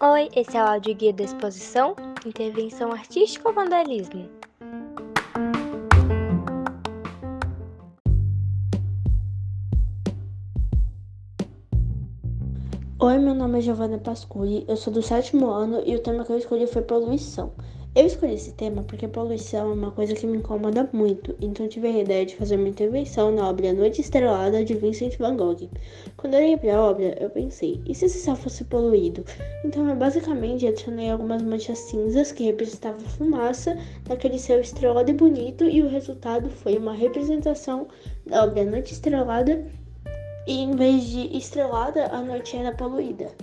Oi, esse é o áudio guia da exposição Intervenção Artística ou Vandalismo? Oi, meu nome é Giovanna Pasculi, eu sou do sétimo ano e o tema que eu escolhi foi poluição. Eu escolhi esse tema porque poluição é uma coisa que me incomoda muito, então tive a ideia de fazer uma intervenção na obra Noite Estrelada de Vincent van Gogh. Quando eu olhei para a obra, eu pensei, e se esse céu fosse poluído? Então eu basicamente adicionei algumas manchas cinzas que representavam fumaça naquele céu estrelado e bonito, e o resultado foi uma representação da obra Noite Estrelada e em vez de estrelada, a noite era poluída.